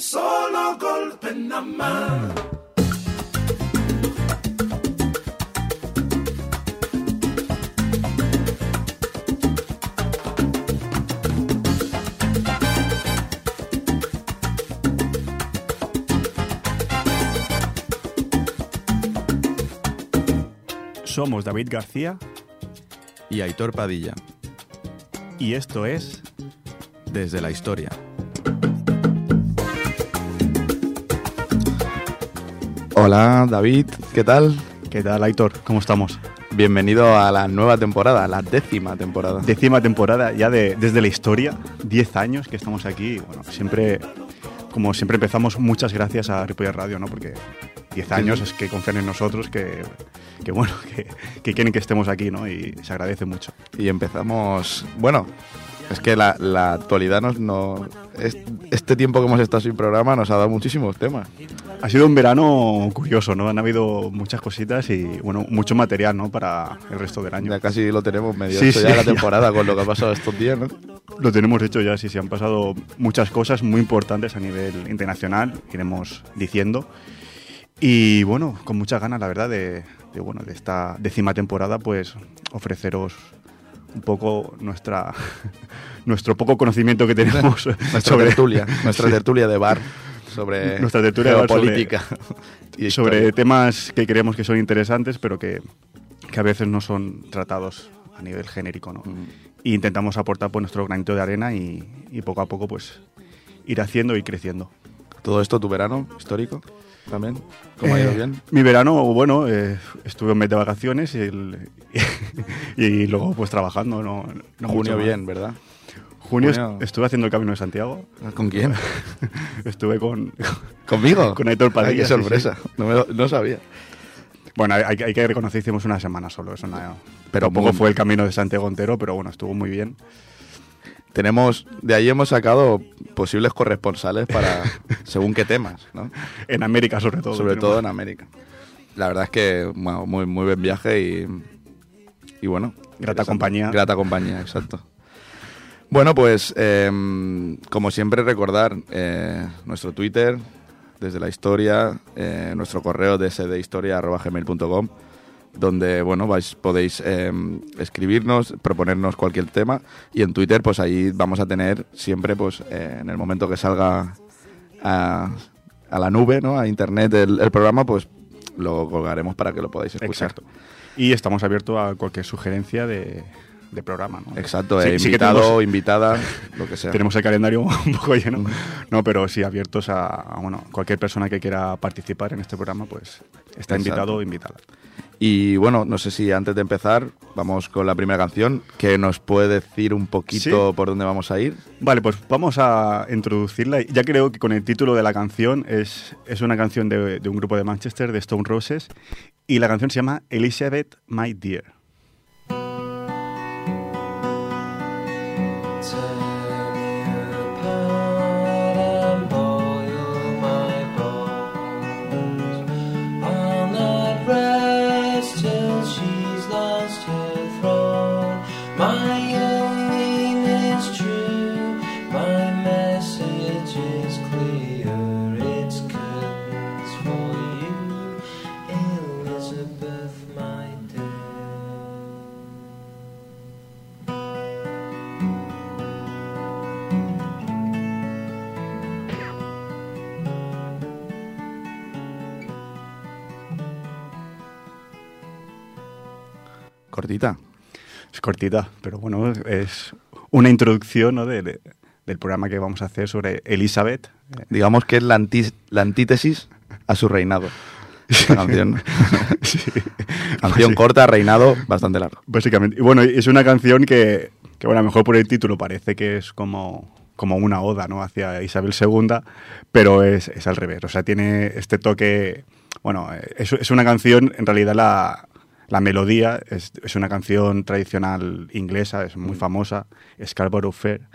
un solo golpe nada más. Somos David García y Aitor Padilla, y esto es desde la historia. Hola David, ¿qué tal? ¿Qué tal, Aitor? ¿Cómo estamos? Bienvenido a la nueva temporada, la décima temporada. Décima temporada ya de desde la historia, 10 años que estamos aquí. Bueno, siempre, como siempre empezamos, muchas gracias a Ripollet Radio, ¿no? Porque 10 años es que confían en nosotros, que, que bueno, que, que quieren que estemos aquí, ¿no? Y se agradece mucho. Y empezamos, bueno, es que la, la actualidad nos, no, es- este tiempo que hemos estado sin programa nos ha dado muchísimos temas. Ha sido un verano curioso, ¿no? Han habido muchas cositas y, bueno, mucho material, ¿no? Para el resto del año. Ya casi lo tenemos medio Sí, hecho sí, ya la ya. temporada con lo que ha pasado estos días, ¿no? Lo tenemos hecho ya, sí, se han pasado muchas cosas muy importantes a nivel internacional, iremos diciendo. Y bueno, con muchas ganas, la verdad, de, de, bueno, de esta décima temporada, pues ofreceros un poco nuestra nuestro poco conocimiento que tenemos Nuestra tertulia, nuestra tertulia de bar sobre Nuestra tertulia bar sobre- y sobre temas que creemos que son interesantes, pero que, que a veces no son tratados a nivel genérico, ¿no? Mm. Y intentamos aportar pues, nuestro granito de arena y, y poco a poco pues ir haciendo y creciendo. Todo esto tu verano histórico también. ¿Cómo ha ido Eh, bien? Mi verano, bueno, eh, estuve un mes de vacaciones y, el- y luego pues trabajando, no, no Junio bien, ¿verdad? Junio, Junio- est- estuve haciendo el Camino de Santiago, ¿Con quién? estuve con... ¿Conmigo? Con Aitor Padilla, Ay, qué sí, sorpresa. No, me lo- no sabía. Bueno, hay, hay que reconocer, hicimos una semana solo, eso no, Pero tampoco muy- fue el Camino de Santiago entero, pero bueno, estuvo muy bien. Tenemos, de ahí hemos sacado posibles corresponsales para según qué temas, ¿no? En América sobre todo. Sobre todo en América. La verdad es que, bueno, muy, muy buen viaje y, y bueno. Grata compañía. Grata compañía, exacto. Bueno, pues em, como siempre recordar eh, nuestro Twitter, desde la historia, eh, nuestro correo dsdhistoria.gmail.com donde bueno vais podéis em, escribirnos, proponernos cualquier tema y en Twitter pues ahí vamos a tener siempre pues eh, en el momento que salga a, a la nube, ¿no? a internet el, el programa, pues lo colgaremos para que lo podáis escuchar. Exacto. Y estamos abiertos a cualquier sugerencia de, de programa, ¿no? Exacto, Sí, eh, sí invitado, tenemos- invitada, lo que sea. Tenemos el calendario un poco lleno, no, pero sí abiertos a, a, bueno, cualquier persona que quiera participar en este programa, pues está Exacto. invitado o invitada. Y bueno, no sé si antes de empezar vamos con la primera canción, que nos puede decir un poquito Sí. por dónde vamos a ir. Vale, pues vamos a introducirla. Ya creo que con el título de la canción es, es una canción de, de un grupo de Manchester, de Stone Roses, y la canción se llama Elizabeth, My Dear. Es cortita, pero bueno, es una introducción ¿no? de- de- del programa que vamos a hacer sobre Elizabeth. Eh, Digamos que es la, anti- la antítesis a su reinado. Esta canción. Canción Sí. corta, reinado bastante largo. Básicamente. Y bueno, es una canción que, que, bueno, a lo mejor por el título parece que es como, como una oda ¿no? hacia Isabel II, pero es, es al revés. O sea, tiene este toque. Bueno, eh, es, es una canción, en realidad la, la melodía es, es una canción tradicional inglesa, es muy famosa, Scarborough Fair.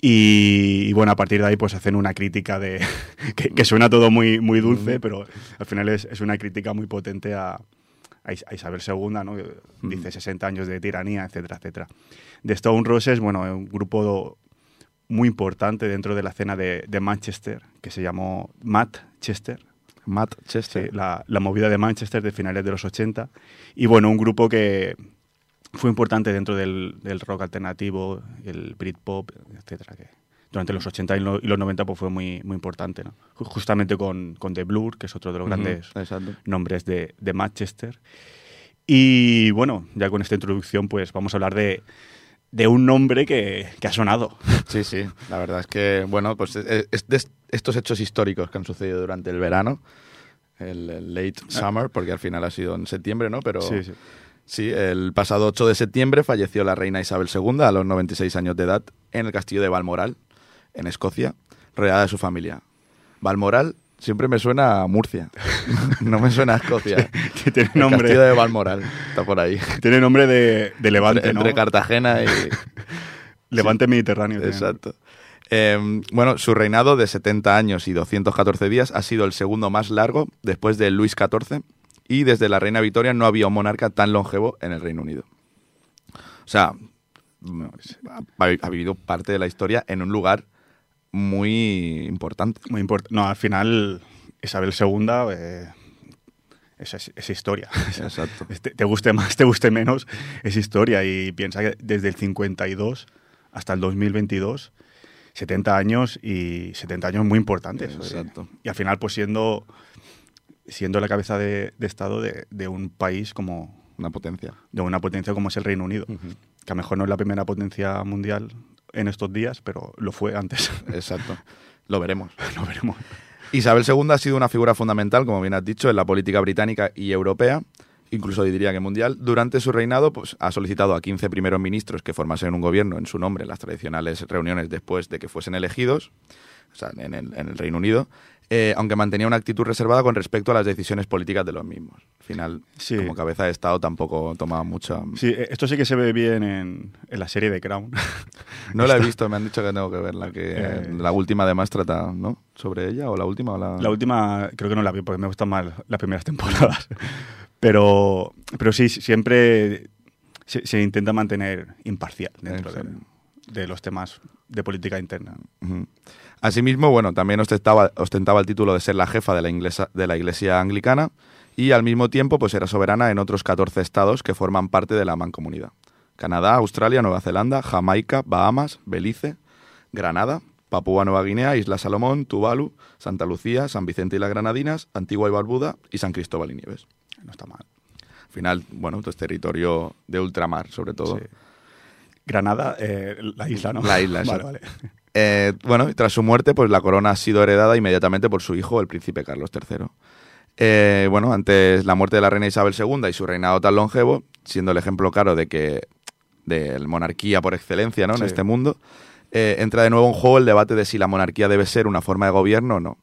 Y, y bueno, a partir de ahí pues hacen una crítica de que, que suena todo muy, muy dulce, pero al final es, es una crítica muy potente a, a Is- a Isabel II, ¿no? dice 60 años de tiranía, etcétera, etcétera. De Stone Roses, bueno, un grupo muy importante dentro de la escena de, de Manchester, que se llamó Matt Chester. Matt Sí, Chester. la, la movida de Manchester de finales de los 80. Y bueno, un grupo que fue importante dentro del, del rock alternativo, el Britpop, etcétera, que durante los 80 y lo- y los 90 pues fue muy, muy importante, ¿no? Ju- Justamente con, con The Blur, que es otro de los grandes Exacto. nombres de, de Manchester. Y bueno, ya con esta introducción pues vamos a hablar de, de un nombre que, que ha sonado. Sí, sí. La verdad es que, bueno, pues es, es de estos hechos históricos que han sucedido durante el verano, el, el late summer, porque al final ha sido en septiembre, ¿no? Pero Sí, sí. Sí, el pasado 8 de septiembre falleció la reina Isabel II a los 96 años de edad en el castillo de Balmoral, en Escocia, rodeada de su familia. Balmoral siempre me suena a Murcia, no me suena a Escocia. Tiene El nombre, castillo de Balmoral está por ahí. tiene nombre de, de Levante, entre, ¿no? entre Cartagena y... Levante Mediterráneo. Exacto. Eh, bueno, su reinado de 70 años y 214 días ha sido el segundo más largo después de Luis XIV y desde la reina Victoria no había un monarca tan longevo en el Reino Unido. O sea, mm, ha, ha vivido parte de la historia en un lugar muy importante. Muy importante. No, al final, Isabel II eh, es, es- es historia. Exacto. Te, te guste más, te guste menos, es historia. Y piensa que desde el 52 hasta el 2022, 70 años y 70 años muy importantes. Exacto. Y al final, pues siendo, siendo la cabeza de, de Estado de, de un país como Una potencia. de una potencia como es el Reino Unido, que a lo mejor no es la primera potencia mundial en estos días, pero lo fue antes. Exacto. Lo veremos. lo veremos. Isabel II ha sido una figura fundamental, como bien has dicho, en la política británica y europea, incluso diría que mundial. Durante su reinado pues, ha solicitado a 15 primeros ministros que formasen un gobierno en su nombre en las tradicionales reuniones después de que fuesen elegidos, o sea, en el, en el Reino Unido, eh, aunque mantenía una actitud reservada con respecto a las decisiones políticas de los mismos. Al final, Sí. como cabeza de Estado tampoco tomaba mucha... Sí, eh, esto sí que se ve bien en, en la serie de Crown. No la he visto, me han dicho que tengo que verla, que Eh, la última además trata, ¿no? ¿Sobre ella o la última? O la... La última creo que no la vi porque me gustan más las primeras temporadas. Pero, pero sí, siempre se, se intenta mantener imparcial dentro de, los temas de política interna. Ujú. Asimismo, bueno, también ostentaba, ostentaba el título de ser la jefa de la, inglesa- de la Iglesia anglicana y al mismo tiempo pues era soberana en otros 14 estados que forman parte de la mancomunidad. Canadá, Australia, Nueva Zelanda, Jamaica, Bahamas, Belice, Granada, Papúa Nueva Guinea, Isla Salomón, Tuvalu, Santa Lucía, San Vicente y las Granadinas, Antigua y Barbuda y San Cristóbal y Nieves. No está mal. Al final, bueno, esto es territorio de ultramar, sobre todo. Sí. Granada, eh, la isla, ¿no? La isla, vale, vale. Eh, bueno, y tras su muerte, pues la corona ha sido heredada inmediatamente por su hijo, el príncipe Carlos III. Eh, bueno, ante la muerte de la reina Isabel II y su reinado tan longevo, siendo el ejemplo claro de que de la monarquía por excelencia ¿no? en este mundo, eh, entra de nuevo en juego el debate de si la monarquía debe ser una forma de gobierno o no.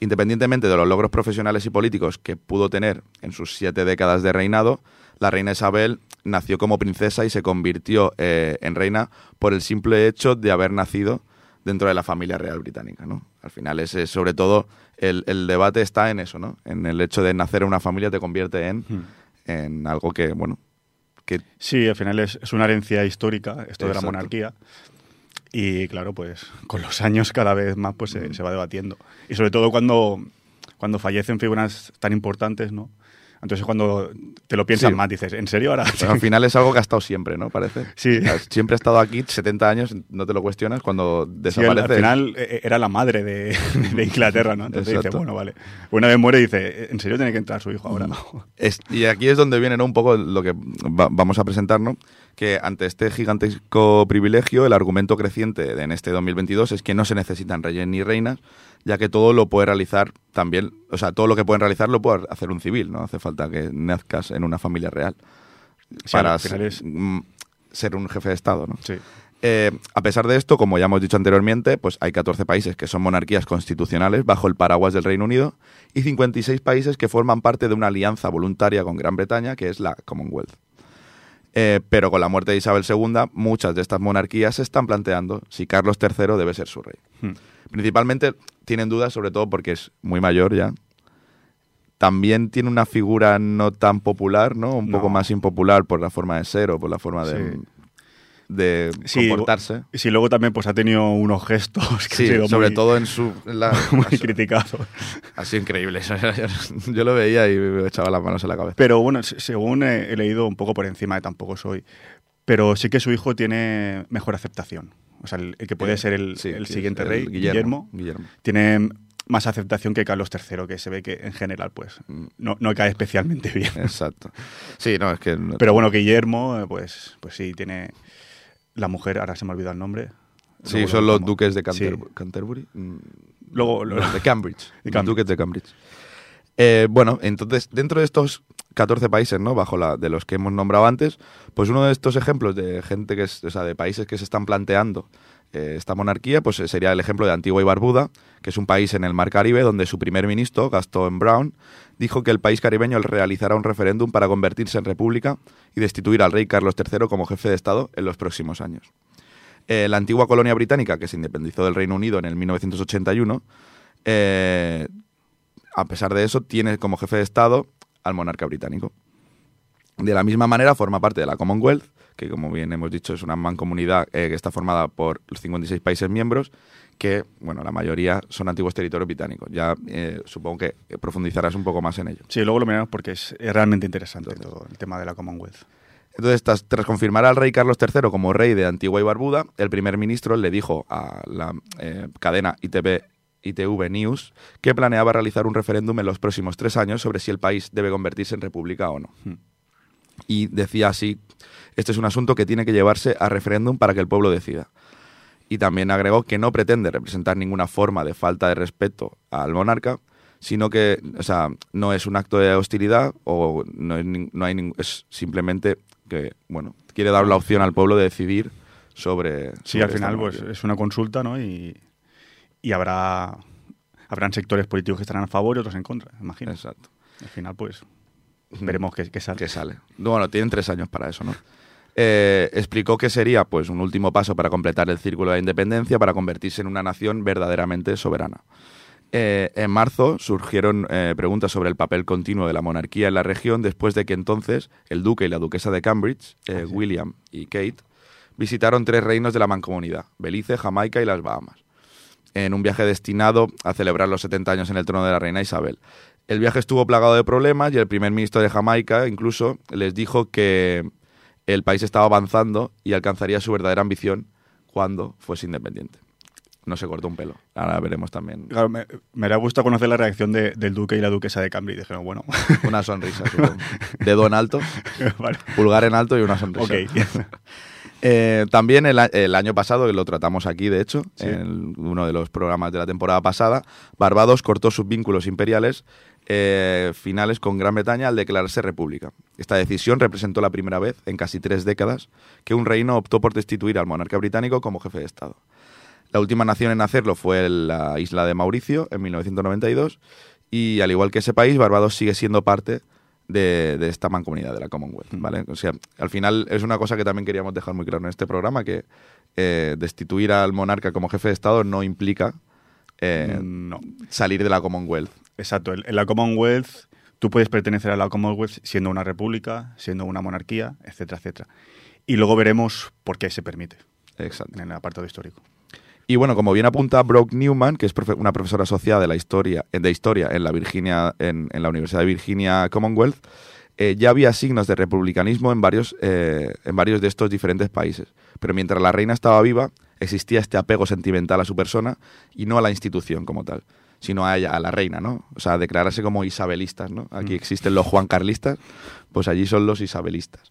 Independientemente de los logros profesionales y políticos que pudo tener en sus siete décadas de reinado, la reina Isabel nació como princesa y se convirtió eh, en reina por el simple hecho de haber nacido dentro de la familia real británica. ¿no? Al final, ese, sobre todo, el, el debate está en eso, ¿no? en el hecho de nacer en una familia te convierte en, Hmm. en algo que, bueno, que Sí, al final es, es una herencia histórica esto de la Exacto. monarquía. Y claro, pues con los años cada vez más pues se, se va debatiendo. Y sobre todo cuando, cuando fallecen figuras tan importantes, ¿no? Entonces cuando te lo piensas Sí. más, dices, ¿en serio ahora? Pero al final es algo que ha estado siempre, ¿no? Parece. Sí. O sea, Siempre ha estado aquí 70 años, no te lo cuestionas, cuando Sí, al- desaparece. al final eh, era la madre de, de Inglaterra, ¿no? Entonces dice, Exacto. bueno, vale. Una vez muere dice, ¿en serio tiene que entrar su hijo ahora? Es- y aquí es donde viene ¿no? un poco lo que va- vamos a presentar, ¿no? Que ante este gigantesco privilegio, el argumento creciente de- en este 2022 es que no se necesitan reyes ni reinas, ya que todo lo puede realizar también, o sea, todo lo que pueden realizar lo puede hacer un civil, no hace falta que nazcas en una familia real Sí, para ser, un jefe de Estado, ¿no? Sí. Eh, a pesar de esto, como ya hemos dicho anteriormente, pues hay 14 países que son monarquías constitucionales bajo el paraguas del Reino Unido y 56 países que forman parte de una alianza voluntaria con Gran Bretaña, que es la Commonwealth. Eh, pero con la muerte de Isabel II, muchas de estas monarquías se están planteando si Carlos III debe ser su rey. Hmm. Principalmente tienen dudas, sobre todo porque es muy mayor ya. También tiene una figura no tan popular, ¿no? Un No. poco más impopular por la forma de ser o por la forma de... Sí. De Sí, comportarse. Y luego también pues ha tenido unos gestos que Sí, han sido sobre muy, todo en su... en la- muy criticados. ha sido increíble. Yo lo veía y me echaba las manos en la cabeza. Pero bueno, se- según he, he leído un poco por encima, de tampoco soy, pero sí que su hijo tiene mejor aceptación. O sea, el, el que puede Eh, ser el, siguiente rey, Guillermo, Guillermo, Guillermo. tiene más aceptación que Carlos III, que se ve que en general pues Mm. no, no cae especialmente bien. Exacto. Sí, no, es que... Pero bueno, Guillermo, eh, pues, pues sí, tiene la mujer, ahora se me ha olvidado el nombre. Sí, son lo los duques de Sí. Canterbury. Mm, Luego- no, de Cambridge. De Los Cambridge. duques de Cambridge. Eh, bueno, entonces, dentro de estos 14 países, ¿no? Bajo la, de los que hemos nombrado antes, pues uno de estos ejemplos de gente que es, o sea, de países que se están planteando eh, esta monarquía, pues eh, sería el ejemplo de Antigua y Barbuda, que es un país en el Mar Caribe donde su primer ministro, Gaston Brown, dijo que el país caribeño realizará un referéndum para convertirse en república y destituir al rey Carlos III como jefe de Estado en los próximos años. Eh, la antigua colonia británica, que se independizó del Reino Unido en el 1981, eh, a pesar de eso, tiene como jefe de Estado al monarca británico. De la misma manera, forma parte de la Commonwealth, que como bien hemos dicho es una mancomunidad eh, que está formada por los 56 países miembros, que, bueno, la mayoría son antiguos territorios británicos. Ya eh, supongo que profundizarás un poco más en ello. Sí, luego lo miramos porque es, es realmente interesante todo el tema de la Commonwealth. Entonces, tras, tras confirmar al rey Carlos III como rey de Antigua y Barbuda, el primer ministro le dijo a la eh, cadena ITV, ITV News que planeaba realizar un referéndum en los próximos tres años sobre si el país debe convertirse en república o no. Hmm. Y decía así, este es un asunto que tiene que llevarse a referéndum para que el pueblo decida. Y también agregó que no pretende representar ninguna forma de falta de respeto al monarca, sino que, o sea, no es un acto de hostilidad o no, es no hay es simplemente que, bueno, quiere dar la opción al pueblo de decidir sobre. Sí, sobre al final pues es una consulta, ¿no? Y, y habrá habrán sectores políticos que estarán a favor y otros en contra, imagino. Exacto. Al final pues veremos qué, qué sale. que sale. Bueno, tienen tres años para eso, ¿no? Eh, explicó que sería pues un último paso para completar el círculo de la independencia para convertirse en una nación verdaderamente soberana. Eh, en marzo surgieron eh, preguntas sobre el papel continuo de la monarquía en la región después de que entonces el duque y la duquesa de Cambridge, eh, William y Kate, visitaron tres reinos de la mancomunidad, Belice, Jamaica y las Bahamas, en un viaje destinado a celebrar los 70 años en el trono de la reina Isabel. El viaje estuvo plagado de problemas y el primer ministro de Jamaica incluso les dijo que el país estaba avanzando y alcanzaría su verdadera ambición cuando fuese independiente. No se cortó un pelo. Ahora veremos también Claro, me, me haría gusto conocer la reacción de- del duque y la duquesa de Cambridge. Dijeron, bueno, una sonrisa. supongo. Dedo en alto, vale, pulgar en alto y una sonrisa. ok. Eh, también el, el año pasado, que lo tratamos aquí, de hecho, Sí. en uno de los programas de la temporada pasada, Barbados cortó sus vínculos imperiales eh, finales con Gran Bretaña al declararse república. Esta decisión representó la primera vez en casi tres décadas que un reino optó por destituir al monarca británico como jefe de Estado. La última nación en hacerlo fue la isla de Mauricio en 1992 y al igual que ese país, Barbados sigue siendo parte de, de esta mancomunidad de la Commonwealth, ¿vale? O sea, al final es una cosa que también queríamos dejar muy claro en este programa, que eh, destituir al monarca como jefe de Estado no implica eh, no, salir de la Commonwealth. Exacto. En la Commonwealth, tú puedes pertenecer a la Commonwealth siendo una república, siendo una monarquía, etcétera, etcétera. Y luego veremos por qué se permite Exacto. en el apartado histórico. Y bueno, como bien apunta Brooke Newman, que es profe- una profesora asociada de la historia, de historia en la Virginia, en, en la Universidad de Virginia Commonwealth, eh, ya había signos de republicanismo en varios, eh, en varios de estos diferentes países. Pero mientras la reina estaba viva, existía este apego sentimental a su persona y no a la institución como tal, sino a ella, a la reina, ¿no? O sea, declararse como isabelistas, ¿no? Aquí existen los juancarlistas, pues allí son los isabelistas.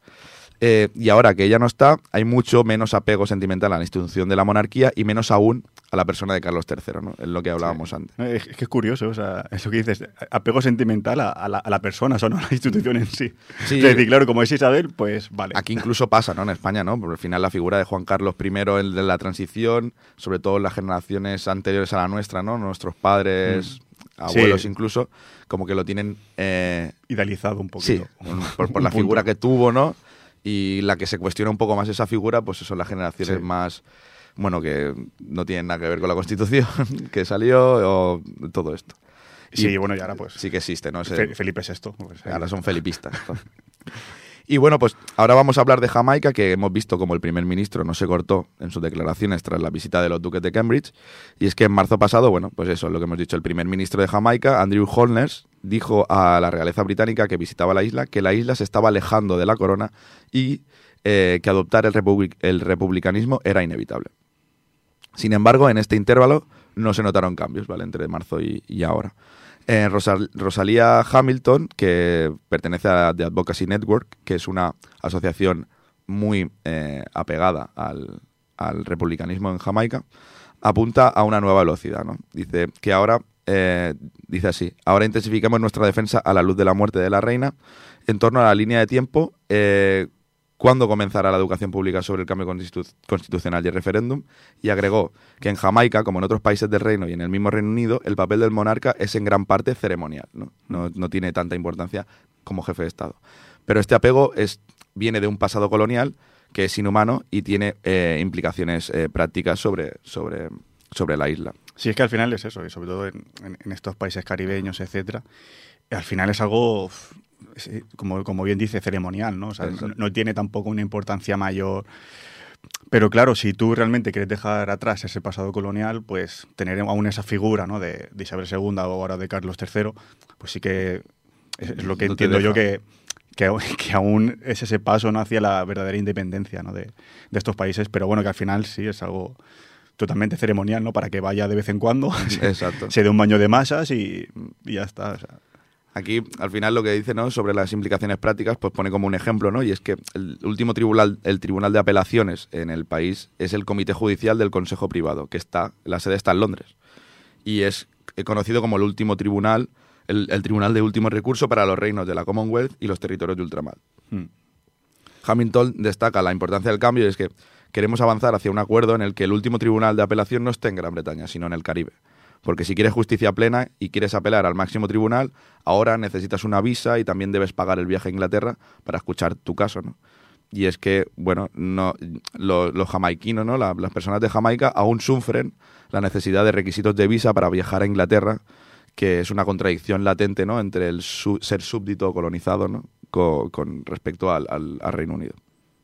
Eh, y ahora que ella no está, hay mucho menos apego sentimental a la institución de la monarquía y menos aún a la persona de Carlos III, ¿no? Es lo que hablábamos antes. Es, que es curioso, o sea, eso que dices, apego sentimental a, a la, a la persona, o sea, no a la institución en sí. Sí. Es decir, claro, como es Isabel, pues vale. Aquí incluso pasa, ¿no? En España, ¿no? Porque al final la figura de Juan Carlos I, el de la transición, sobre todo en las generaciones anteriores a la nuestra, ¿no? Nuestros padres, abuelos Sí. incluso, como que lo tienen... eh, Idealizado un Sí, poquito. un- por, la figura que tuvo, ¿no? Y la que se cuestiona un poco más esa figura, pues son las generaciones Sí. más, bueno, que no tienen nada que ver con la Constitución que salió o todo esto. Sí, Y bueno, y ahora pues sí que existe, ¿no? Ese- Felipe VI. pues, ahora son felipistas. Y bueno, pues ahora vamos a hablar de Jamaica, que hemos visto como el primer ministro no se cortó en sus declaraciones tras la visita de los duques de Cambridge. Y es que en marzo pasado, bueno, pues eso es lo que hemos dicho, el primer ministro de Jamaica, Andrew Holness, dijo a la realeza británica que visitaba la isla que la isla se estaba alejando de la corona y eh, que adoptar el, republic- el republicanismo era inevitable. Sin embargo, en este intervalo no se notaron cambios, ¿vale? Entre marzo y, ahora. Eh, Rosal- Rosalía Hamilton, que pertenece a The Advocacy Network, que es una asociación muy eh, apegada al, republicanismo en Jamaica, apunta a una nueva velocidad. ¿no? Dice que ahora, eh, dice así, ahora intensificamos nuestra defensa a la luz de la muerte de la reina en torno a la línea de tiempo cuándo comenzará la educación pública sobre el cambio constitu- constitucional y el referéndum, y agregó que en Jamaica, como en otros países del reino y en el mismo Reino Unido, el papel del monarca es en gran parte ceremonial, no, no, tiene tanta importancia como jefe de Estado. Pero este apego es, viene de un pasado colonial que es inhumano y tiene eh, implicaciones eh, prácticas sobre, sobre, sobre la isla. Sí, es que al final es eso, y sobre todo en, en- en estos países caribeños, etcétera, al final es algo, como, como bien dice, ceremonial, ¿no? O sea, no, no tiene tampoco una importancia mayor. Pero claro, si tú realmente quieres dejar atrás ese pasado colonial, pues tener aún esa figura, ¿no? De, de Isabel II o ahora de Carlos III, pues sí que es, es lo que No entiendo yo que, que, aún- que aún es ese paso ¿no? hacia la verdadera independencia ¿no? de, de estos países, pero bueno, que al final sí es algo totalmente ceremonial, ¿no? Para que vaya de vez en cuando, se, Exacto. se dé un baño de masas y, y ya está. o sea. Aquí, al final, lo que dice ¿no? sobre las implicaciones prácticas, pues pone como un ejemplo, ¿no? Y es que el último tribunal, el Tribunal de Apelaciones en el país es el Comité Judicial del Consejo Privado, que está, la sede está en Londres. Y es conocido como el último tribunal, el, tribunal de último recurso para los reinos de la Commonwealth y los territorios de ultramar. Mm. Hamilton destaca la importancia del cambio y es que queremos avanzar hacia un acuerdo en el que el último tribunal de apelación no esté en Gran Bretaña, sino en el Caribe. Porque si quieres justicia plena y quieres apelar al máximo tribunal, ahora necesitas una visa y también debes pagar el viaje a Inglaterra para escuchar tu caso, ¿no? Y es que, bueno, no, lo- los jamaiquinos, ¿no? La- las personas de Jamaica aún sufren la necesidad de requisitos de visa para viajar a Inglaterra, que es una contradicción latente, ¿no? Entre el su- ser súbdito o colonizado, ¿no? Co- Con, respecto al, al- al Reino Unido.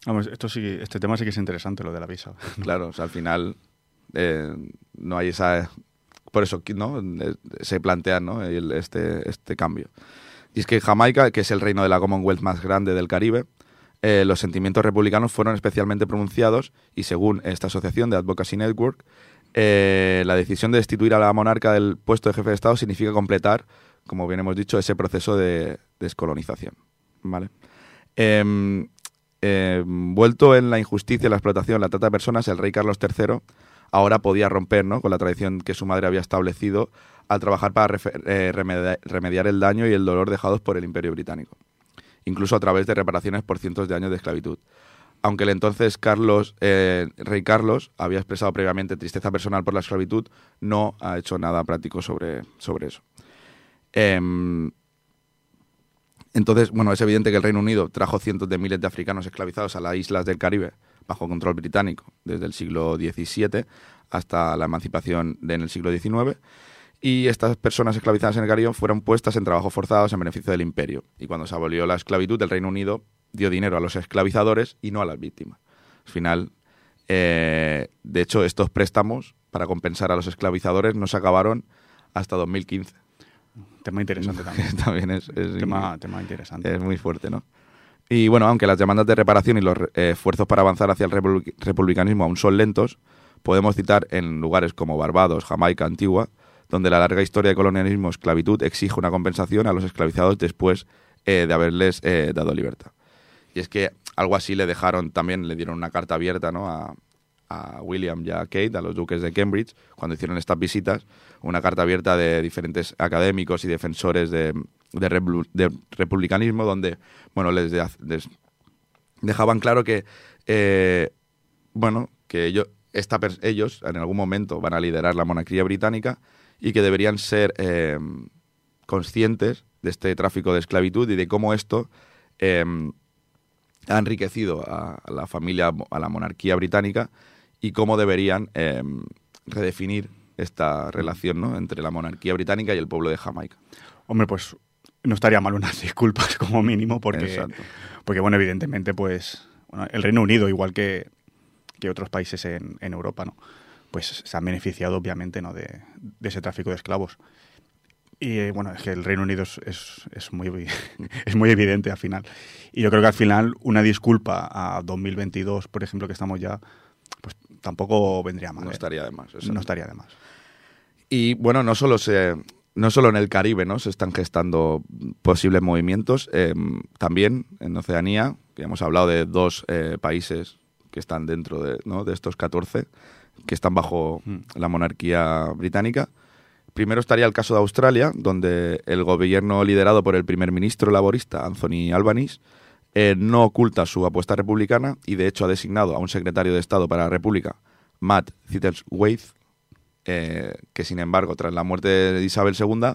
Vamos, esto sí, este tema sí que es interesante, lo de la visa. Claro, o sea, al final eh, no hay esa... Por eso ¿no? Eh, se plantea ¿no? este, este cambio. Y es que Jamaica, que es el reino de la Commonwealth más grande del Caribe, eh, los sentimientos republicanos fueron especialmente pronunciados y según esta asociación de Advocacy Network, eh, la decisión de destituir a la monarca del puesto de jefe de Estado significa completar, como bien hemos dicho, ese proceso de descolonización. ¿vale? Em, em, vuelto en la injusticia, la explotación, la trata de personas, el rey Carlos III ahora podía romper ¿no? con la tradición que su madre había establecido al trabajar para eh, remedi- remediar el daño y el dolor dejados por el imperio británico, incluso a través de reparaciones por cientos de años de esclavitud. Aunque el entonces Carlos, eh, rey Carlos había expresado previamente tristeza personal por la esclavitud, no ha hecho nada práctico sobre, sobre eso. Em, entonces, bueno, es evidente que el Reino Unido trajo cientos de miles de africanos esclavizados a las islas del Caribe bajo control británico desde el siglo XVII hasta la emancipación de- en el siglo XIX. Y estas personas esclavizadas en el Caribe fueron puestas en trabajos forzados en beneficio del imperio. Y cuando se abolió la esclavitud, el Reino Unido dio dinero a los esclavizadores y no a las víctimas. Al final, eh, de hecho, estos préstamos para compensar a los esclavizadores no se acabaron hasta 2015. Tema interesante también. También es, es tema, tema interesante. es muy fuerte, ¿no? Y bueno, aunque las demandas de reparación y los eh, esfuerzos para avanzar hacia el republi- republicanismo aún son lentos, podemos citar en lugares como Barbados, Jamaica, Antigua, donde la larga historia de colonialismo esclavitud exige una compensación a los esclavizados después eh, de haberles eh, dado libertad. Y es que algo así le dejaron también, le dieron una carta abierta ¿no? a, a William y a Kate, a los duques de Cambridge, cuando hicieron estas visitas, una carta abierta de diferentes académicos y defensores de, republicanismo, donde bueno, les, de- les dejaban claro que eh, bueno, que ellos, en algún momento van a liderar la monarquía británica y que deberían ser eh, conscientes de este tráfico de esclavitud y de cómo esto eh, ha enriquecido a, la familia, a la monarquía británica y cómo deberían redefinir esta relación ¿no? entre la monarquía británica y el pueblo de Jamaica. Hombre, pues no estaría mal unas disculpas como mínimo, porque, Exacto. porque bueno, evidentemente, pues bueno, el Reino Unido, igual que, que otros países en, en Europa, ¿no? Pues se han beneficiado, obviamente, ¿no? de, de ese tráfico de esclavos. Y eh, bueno, es que el Reino Unido es, es, es muy, es muy evidente al final. Y yo creo que al final una disculpa a 2022, por ejemplo, que estamos ya, pues tampoco vendría mal. No ¿eh? estaría de más. exacto. No estaría de más. Y bueno, no solo se, no solo en el Caribe, ¿no? Se están gestando posibles movimientos, eh, también en Oceanía, que hemos hablado de dos eh, países que están dentro de, ¿no? de estos 14, que están bajo Mm. la monarquía británica. Primero estaría el caso de Australia, donde el gobierno liderado por el primer ministro laborista, Anthony Albanese, eh, no oculta su apuesta republicana y de hecho ha designado a un secretario de Estado para la República, Matt Thistlethwaite, eh, que sin embargo, tras la muerte de Isabel II,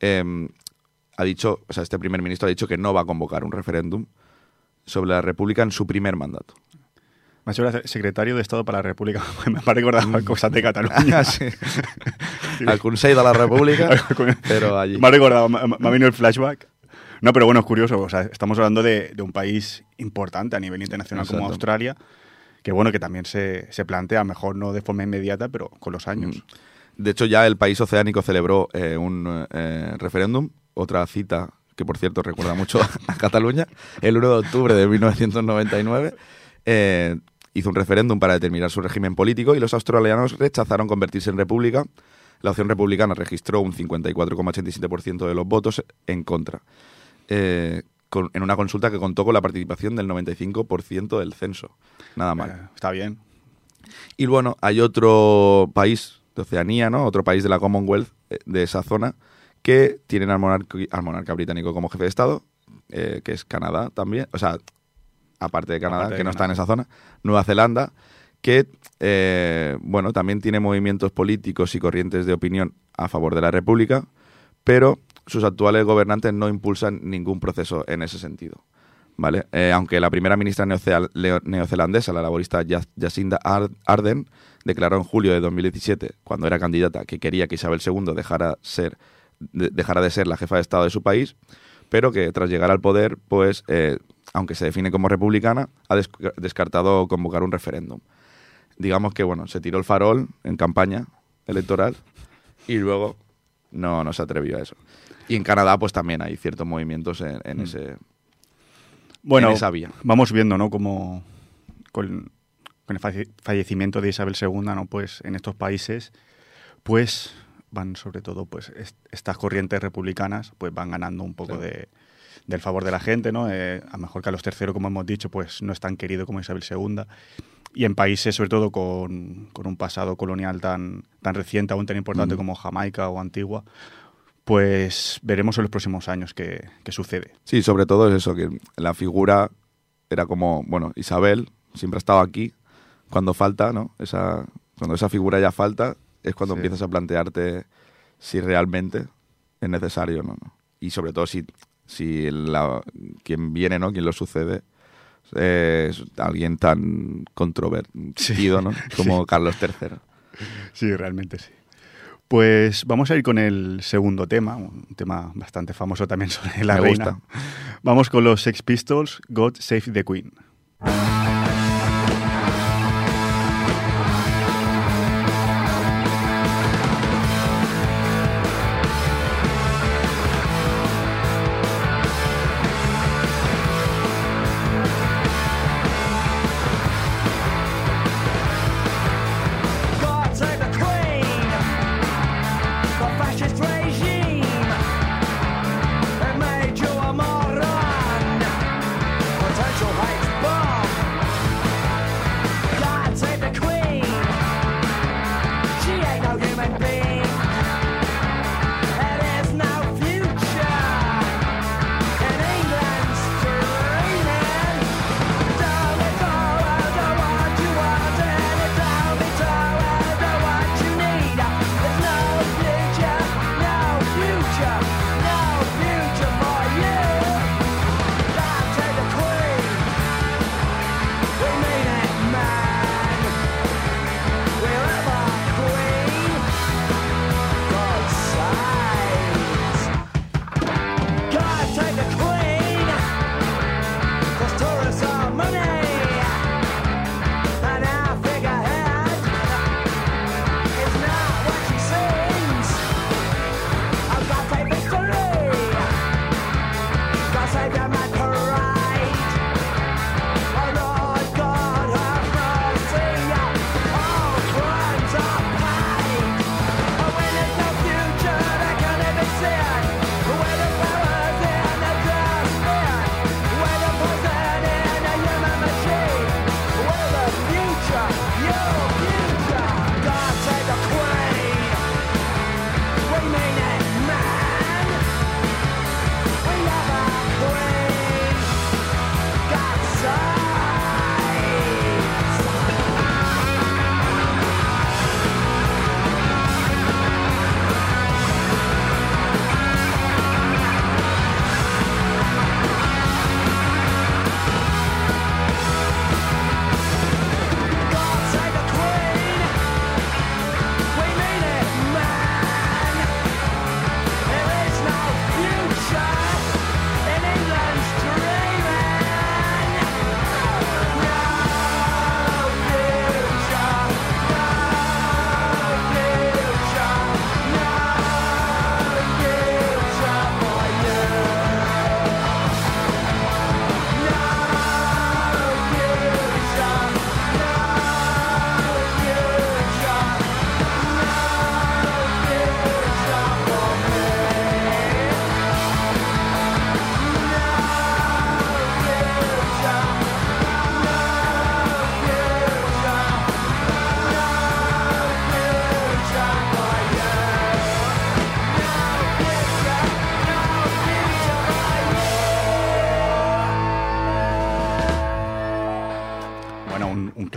eh, ha dicho, o sea, este primer ministro ha dicho que no va a convocar un referéndum sobre la República en su primer mandato. Me ha sido el secretario de Estado para la República. Me ha recordado cosas de Cataluña. Sí. Al Consell de la República, pero allí. Me ha recordado, me, me ha venido el flashback. No, pero bueno, es curioso. O sea, estamos hablando de, de un país importante a nivel internacional como Exacto. Australia, que bueno, que también se, se plantea, mejor no de forma inmediata, pero con los años. Mm. De hecho, ya el país oceánico celebró eh, un eh, referéndum, otra cita que, por cierto, recuerda mucho a Cataluña, el 1 de octubre de 1999. eh, hizo un referéndum para determinar su régimen político y los australianos rechazaron convertirse en república. La opción republicana registró un 54,87% de los votos en contra, eh, con- en una consulta que contó con la participación del 95% del censo. Nada mal. Eh, está bien. Y bueno, hay otro país de Oceanía, ¿no? Otro país de la Commonwealth, eh, de esa zona, que tienen al monarca, al monarca británico como jefe de Estado, eh, que es Canadá también. O sea, aparte de Canadá, Aparte de que no está en esa zona. Nueva Zelanda, que, eh, bueno, también tiene movimientos políticos y corrientes de opinión a favor de la República, pero sus actuales gobernantes no impulsan ningún proceso en ese sentido. ¿Vale? Eh, aunque la primera ministra neozelandesa, la laborista Jac- Jacinda Ar- Ardern, declaró en julio de 2017, cuando era candidata, que quería que Isabel II dejara, ser, de- dejara de ser la jefa de Estado de su país, pero que tras llegar al poder, pues, eh, aunque se define como republicana, ha des- descartado convocar un referéndum. Digamos que, bueno, se tiró el farol en campaña electoral y luego no se atrevió a eso. Y en Canadá, pues también hay ciertos movimientos en, en ese, Bueno, en esa vía. vamos viendo, ¿no? Como con, con el falle- fallecimiento de Isabel II, ¿no? Pues en estos países, pues van sobre todo, pues est- estas corrientes republicanas, pues van ganando un poco Sí. de, del favor de la gente, ¿no? Eh, a lo mejor Carlos III, como hemos dicho, pues no es tan querido como Isabel II. Y en países, sobre todo con, con un pasado colonial tan, tan reciente, aún tan importante Ujú. como Jamaica o Antigua, pues veremos en los próximos años qué, qué sucede. Sí, sobre todo es eso, que la figura era como, bueno, Isabel siempre ha estado aquí, cuando falta, ¿no? Esa, cuando esa figura ya falta, es cuando Sí. empiezas a plantearte si realmente es necesario, ¿no? Y sobre todo si, si la, quien viene, ¿no? Quien lo sucede es alguien tan controvertido, ¿no? Como Carlos III. Sí, realmente sí. Pues vamos a ir con el segundo tema, un tema bastante famoso también sobre la Me reina. gusta. Vamos con los Sex Pistols, God Save the Queen.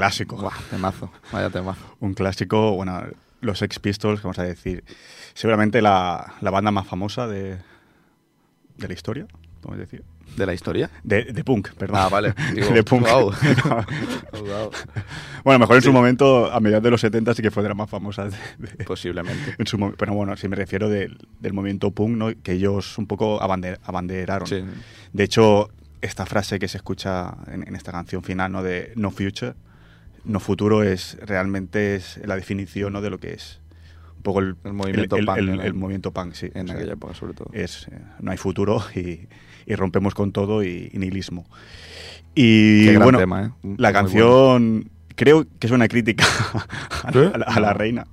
Clásico. Buah, temazo, vaya temazo. Un clásico, bueno, los Sex Pistols, vamos a decir, seguramente la, la banda más famosa de, de la historia, podemos decir. ¿De la historia? De, de punk, perdón. Ah, vale. Digo, de punk. guau. Guau. bueno, mejor en su momento, a mediados de los 70 sí que fue de las más famosas. de- Posiblemente. en su pero bueno, si me refiero del, del movimiento punk, ¿no? que ellos un poco abande- abanderaron. Sí. De hecho, esta frase que se escucha en, en esta canción final, ¿no? De no future, no futuro, es realmente es la definición ¿no? de lo que es un poco el, El movimiento el, punk, el- movimiento punk, sí. En O sea, aquella época, sobre todo. es eh, no hay futuro y, y rompemos con todo y, y nihilismo. Y Qué gran bueno, tema, ¿eh? La muy canción creo que es una crítica a, ¿Sí? la, a la No. reina.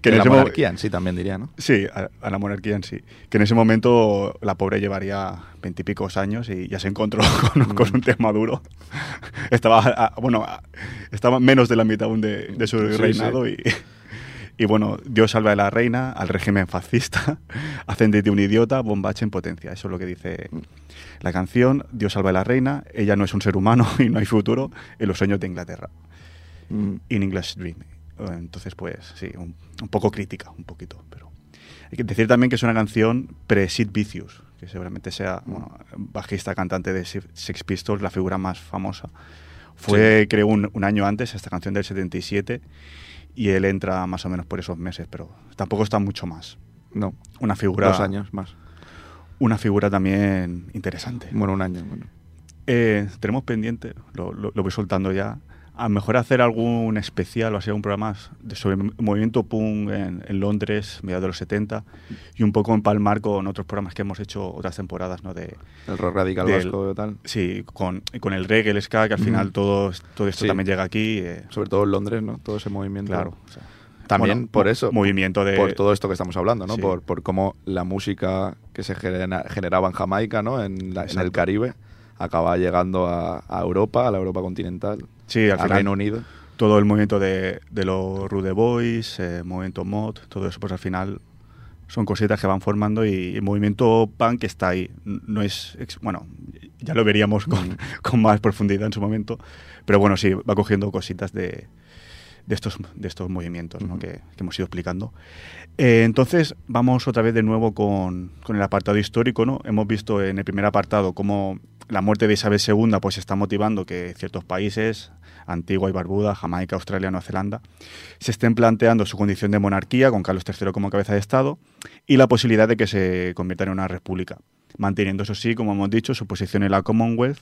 Que en la ese monarquía en sí también diría, ¿no? Sí, a, a la monarquía en sí. Que en ese momento la pobre llevaría veintipicos años y ya se encontró con, Mm. con un tema duro. Estaba, a- bueno, a- estaba menos de la mitad aún de, de su Sí, reinado y, y bueno, Dios salva a la reina, al régimen fascista, hacen de un idiota, bombache en potencia. Eso es lo que dice la canción. Dios salva a la reina, ella no es un ser humano y no hay futuro en los sueños de Inglaterra. Mm. In English Dream. Entonces, pues sí, un, un poco crítica, un poquito, pero... Hay que decir también que es una canción pre-Sid Vicious, que seguramente sea bueno, bajista, cantante de Se- Sex Pistols, la figura más famosa. Fue, creo, un, un año antes, esta canción del 77, y él entra más o menos por esos meses, pero tampoco está mucho más. No, Una figura, dos años más. Una figura también interesante. Bueno, un año. Bueno. Eh, tenemos pendiente, lo, lo- lo voy soltando ya, a mejor hacer algún especial o así, algún programa sobre el movimiento punk en, en Londres, mediados de los 70, y un poco empalmar con otros programas que hemos hecho otras temporadas, ¿no? De, El rock radical Del- vasco y tal. sí, con, con el reggae, el ska, que al final Ujú. todo, todo esto Sí. también llega aquí. eh, Sobre todo en Londres, ¿no? Todo ese movimiento. claro. o sea, También bueno, por eso. Movimiento de... Por todo esto que estamos hablando, ¿no? Sí. Por, por cómo la música que se genera- generaba en Jamaica, ¿no? En, la- en el. Caribe, acaba llegando a, a Europa, a la Europa continental, Sí, al al final Reino Unido. todo el movimiento de, de los Rude Boys, eh, movimiento mod, todo eso, pues al final son cositas que van formando y el movimiento punk está ahí. No es, bueno, ya lo veríamos con, con más profundidad en su momento, pero bueno, sí, va cogiendo cositas de, de estos, de estos movimientos ¿no? Que hemos ido explicando. Eh, entonces, vamos otra vez de nuevo con, con el apartado histórico. ¿no? Hemos visto en el primer apartado cómo la muerte de Isabel II pues, está motivando que ciertos países, Antigua y Barbuda, Jamaica, Australia, Nueva Zelanda, se estén planteando su condición de monarquía con Carlos III como cabeza de Estado y la posibilidad de que se convierta en una república, manteniendo, eso sí, como hemos dicho, su posición en la Commonwealth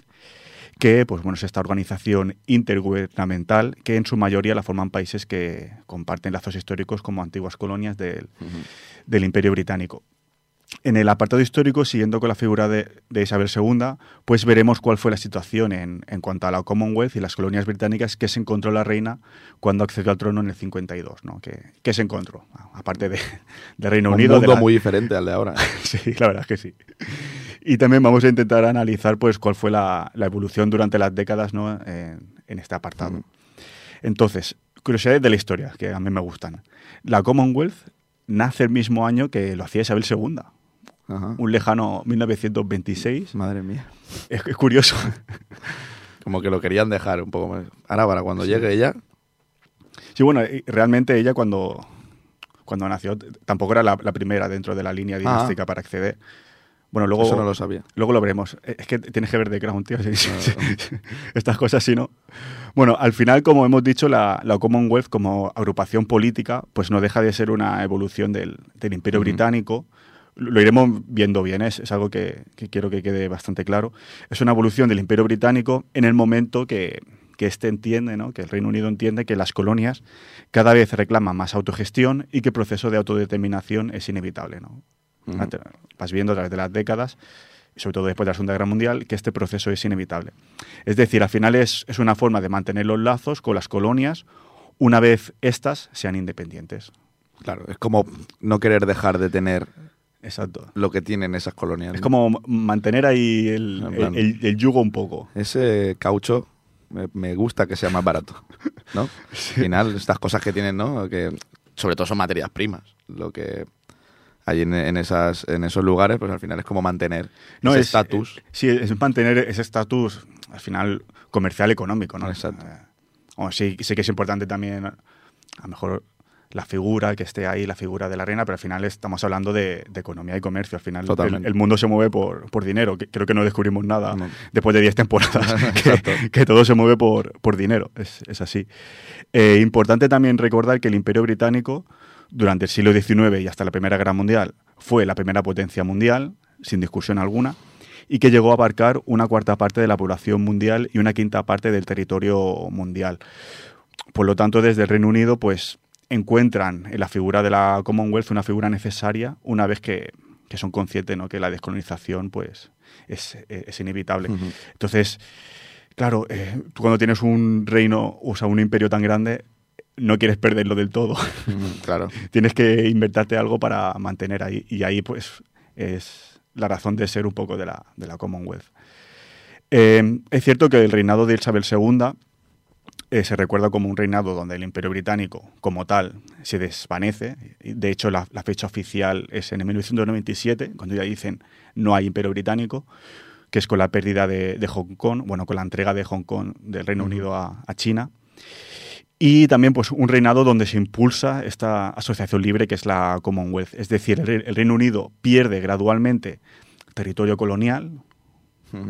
que pues bueno es esta organización intergubernamental que en su mayoría la forman países que comparten lazos históricos como antiguas colonias del, del Imperio Británico. En el apartado histórico, siguiendo con la figura de, de Isabel II, pues veremos cuál fue la situación en, en cuanto a la Commonwealth y las colonias británicas que se encontró la reina cuando accedió al trono en el 52. ¿no? ¿Qué, qué se encontró? Aparte de, de Reino Un Unido. de mundo la- muy diferente al de ahora. Sí, la verdad es que sí. Y también vamos a intentar analizar pues cuál fue la, la evolución durante las décadas ¿no? en, en este apartado. Mm. Entonces, curiosidades de la historia, que a mí me gustan. La Commonwealth nace el mismo año que lo hacía Isabel II, Ajá. un lejano 1926. Madre mía. Es, es curioso. Como que lo querían dejar un poco más. Ahora, para cuando llegue ella, Sí, bueno, y realmente ella cuando, cuando nació tampoco era la, la primera dentro de la línea dinástica para acceder. Bueno, luego, Ah. eso no lo sabía. Luego lo veremos. Eh, Es que tienes que ver The Crown, tío. Sí, sí, sí. Estas cosas, sí, ¿no? Bueno, al final, como hemos dicho, la, la Commonwealth como agrupación política, pues no deja de ser una evolución del, del Imperio. Británico. Lo iremos viendo bien, es, es algo que, que quiero que quede bastante claro. Es una evolución del Imperio Británico en el momento que, que este entiende, ¿no? que el Reino Unido entiende que las colonias cada vez reclaman más autogestión y que el proceso de autodeterminación es inevitable. ¿no? Vas viendo a través de las décadas, sobre todo después de la Segunda Guerra Mundial, que este proceso es inevitable. Es decir, al final es, es una forma de mantener los lazos con las colonias una vez éstas sean independientes. Claro, es como no querer dejar de tener Exacto. lo que tienen esas colonias. Es ¿no? como mantener ahí el, En plan- el- el- el yugo un poco. Ese caucho me, me gusta que sea más barato, ¿no? Al final, estas cosas que tienen, ¿no? Que sobre todo son materias primas. Lo que hay en, en esas, en esos lugares, pues al final es como mantener No, ese es- estatus. Sí, es mantener ese estatus, al final, comercial económico, ¿no? Exacto. Eh, Bueno, sí, sí que es importante también, a lo mejor, la figura que esté ahí, la figura de la reina, pero al final estamos hablando de, de economía y comercio. Al final el, mundo se mueve por, por dinero. que- Creo que no descubrimos nada No. después de 10 temporadas, que, que todo se mueve por, por dinero. Es, es así. Eh, importante también recordar que el Imperio Británico, durante el siglo XIX y hasta la Primera Guerra Mundial, fue la primera potencia mundial, sin discusión alguna, y que llegó a abarcar una cuarta parte de la población mundial y una quinta parte del territorio mundial. Por lo tanto, desde el Reino Unido, pues encuentran en la figura de la Commonwealth una figura necesaria una vez que, que son conscientes ¿no? que la descolonización pues, es, es inevitable. Entonces, claro, eh, tú cuando tienes un reino, o sea, un imperio tan grande, no quieres perderlo del todo. Claro. tienes que invertirte algo para mantener ahí. Y ahí, pues, es la razón de ser un poco de la, de la Commonwealth. Eh, es cierto que el reinado de Isabel II eh, se recuerda como un reinado donde el imperio británico, como tal, se desvanece. Y, De hecho, la, la fecha oficial es en el 1997, cuando ya dicen no hay imperio británico, que es con la pérdida de, de Hong Kong, bueno, con la entrega de Hong Kong del Reino Unido a, a China. Y también pues un reinado donde se impulsa esta asociación libre que es la Commonwealth. Es decir, el Reino Unido pierde gradualmente territorio colonial,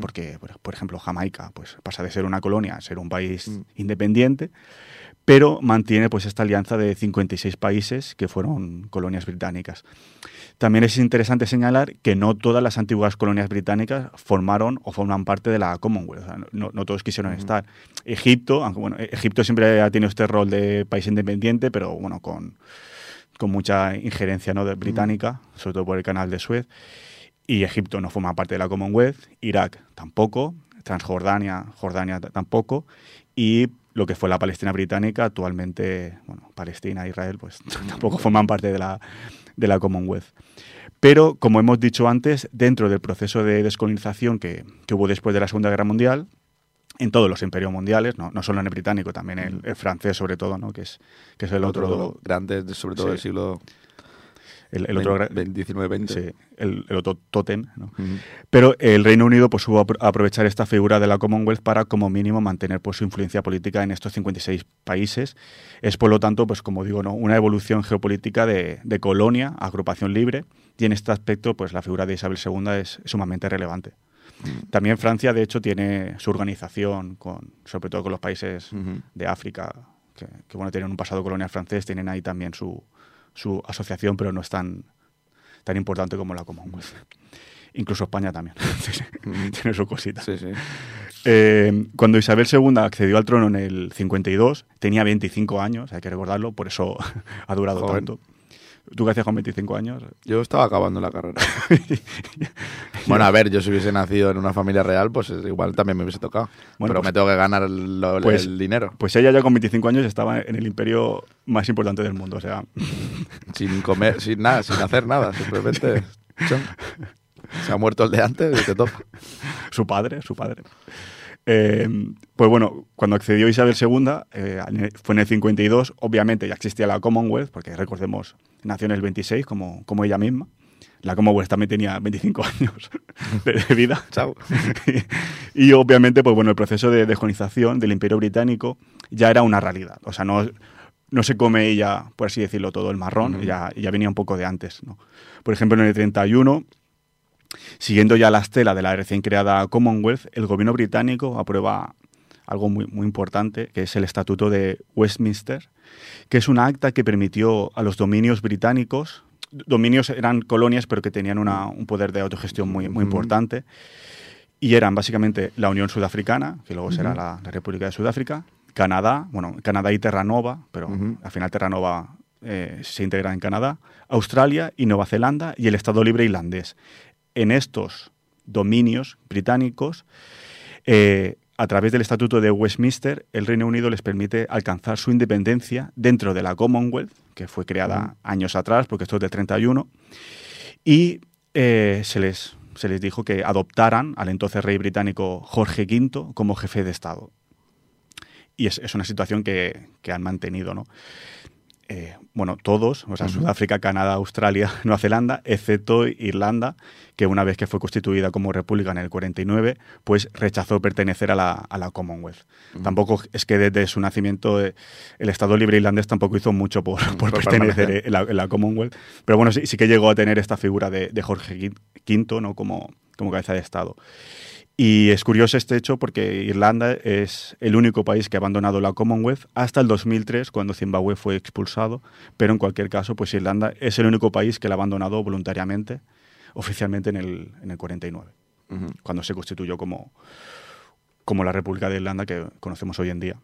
Porque, por, ejemplo, Jamaica pues, pasa de ser una colonia a ser un país Mm. independiente, pero mantiene pues, esta alianza de 56 países que fueron colonias británicas. También es interesante señalar que no todas las antiguas colonias británicas formaron o forman parte de la Commonwealth. O sea, no, no todos quisieron estar. Egipto, aunque bueno, Egipto siempre ha tenido este rol de país independiente, pero bueno, con, con mucha injerencia ¿no? de británica, sobre todo por el canal de Suez. Y Egipto no forma parte de la Commonwealth, Irak tampoco, Transjordania, Jordania tampoco, y lo que fue la Palestina británica, actualmente, bueno, Palestina e Israel, pues tampoco forman parte de la, de la Commonwealth. Pero, como hemos dicho antes, dentro del proceso de descolonización que, que hubo después de la Segunda Guerra Mundial, en todos los imperios mundiales, no, no solo en el británico, también el, el francés sobre todo, ¿no? que, es, que es el otro, grande, sobre todo Sí. del siglo el, el otro, gra- 19-20. sí, el, el otro tótem. Pero el Reino Unido pues, a aprovechar esta figura de la Commonwealth para, como mínimo, mantener pues, su influencia política en estos 56 países. Es, por lo tanto, pues, como digo, ¿no? una evolución geopolítica de, de colonia a agrupación libre. Y en este aspecto, pues, la figura de Isabel II es sumamente relevante. También Francia, de hecho, tiene su organización, con, sobre todo con los países de África, que, que, bueno, tienen un pasado colonial francés, tienen ahí también su, su asociación, pero no es tan, tan importante como la Commonwealth. Incluso España también tiene su cosita. Sí, sí. Eh, cuando Isabel II accedió al trono en el 52, tenía 25 años, hay que recordarlo, por eso ha durado tanto. ¿Tú qué hacías con 25 años? Yo estaba acabando la carrera. bueno, a ver, yo si hubiese nacido en una familia real, pues es- igual también me hubiese tocado. Bueno, Pero pues- me tengo que ganar lo- pues- el dinero. Pues ella ya con 25 años estaba en el imperio más importante del mundo, o sea, Sin comer, sin nada, sin hacer nada. Simplemente. Se ha muerto el de antes y te toca. su padre, su padre. Eh, pues bueno, cuando accedió Isabel II, eh, fue en el 52, obviamente ya existía la Commonwealth, porque recordemos, nació en el 26, como, como ella misma. La Commonwealth también tenía 25 años de, vida. Chao. y obviamente, pues bueno, el proceso de descolonización del Imperio Británico ya era una realidad. O sea, no, no se come ella, por así decirlo, todo el marrón, ya, ya venía un poco de antes. ¿no? Por ejemplo, en el 31, siguiendo ya la estela de la recién creada Commonwealth, el gobierno británico aprueba algo muy, muy importante, que es el Estatuto de Westminster, que es una acta que permitió a los dominios británicos, dominios eran colonias, pero que tenían una- un poder de autogestión muy, muy importante, y eran básicamente la Unión Sudafricana, que luego será la, la República de Sudáfrica, Canadá, bueno, Canadá y Terranova, pero al final Terranova eh, se integra en Canadá, Australia y Nueva Zelanda y el Estado Libre Irlandés. En estos dominios británicos, eh, a través del Estatuto de Westminster, el Reino Unido les permite alcanzar su independencia dentro de la Commonwealth, que fue creada años atrás, porque esto es del 31, y eh, se, les, se les dijo que adoptaran al entonces rey británico Jorge V como jefe de Estado. Y es, es una situación que, que han mantenido, ¿no? Eh, bueno, todos, o sea, Sudáfrica, Canadá, Australia, Nueva Zelanda, excepto Irlanda, que una vez que fue constituida como república en el 49, pues rechazó pertenecer a la, a la Commonwealth. Tampoco es que desde su nacimiento eh, el Estado libre irlandés tampoco hizo mucho por, por por pertenecer permanecer. en la, en la Commonwealth, pero bueno, sí, sí que llegó a tener esta figura de, de Jorge V, ¿no? Como, como cabeza de Estado. Y es curioso este hecho porque Irlanda es el único país que ha abandonado la Commonwealth hasta el 2003, cuando Zimbabue fue expulsado. Pero en cualquier caso, pues Irlanda es el único país que la ha abandonado voluntariamente, oficialmente en el, en el 49, Ujú. cuando se constituyó como, como la República de Irlanda que conocemos hoy en día.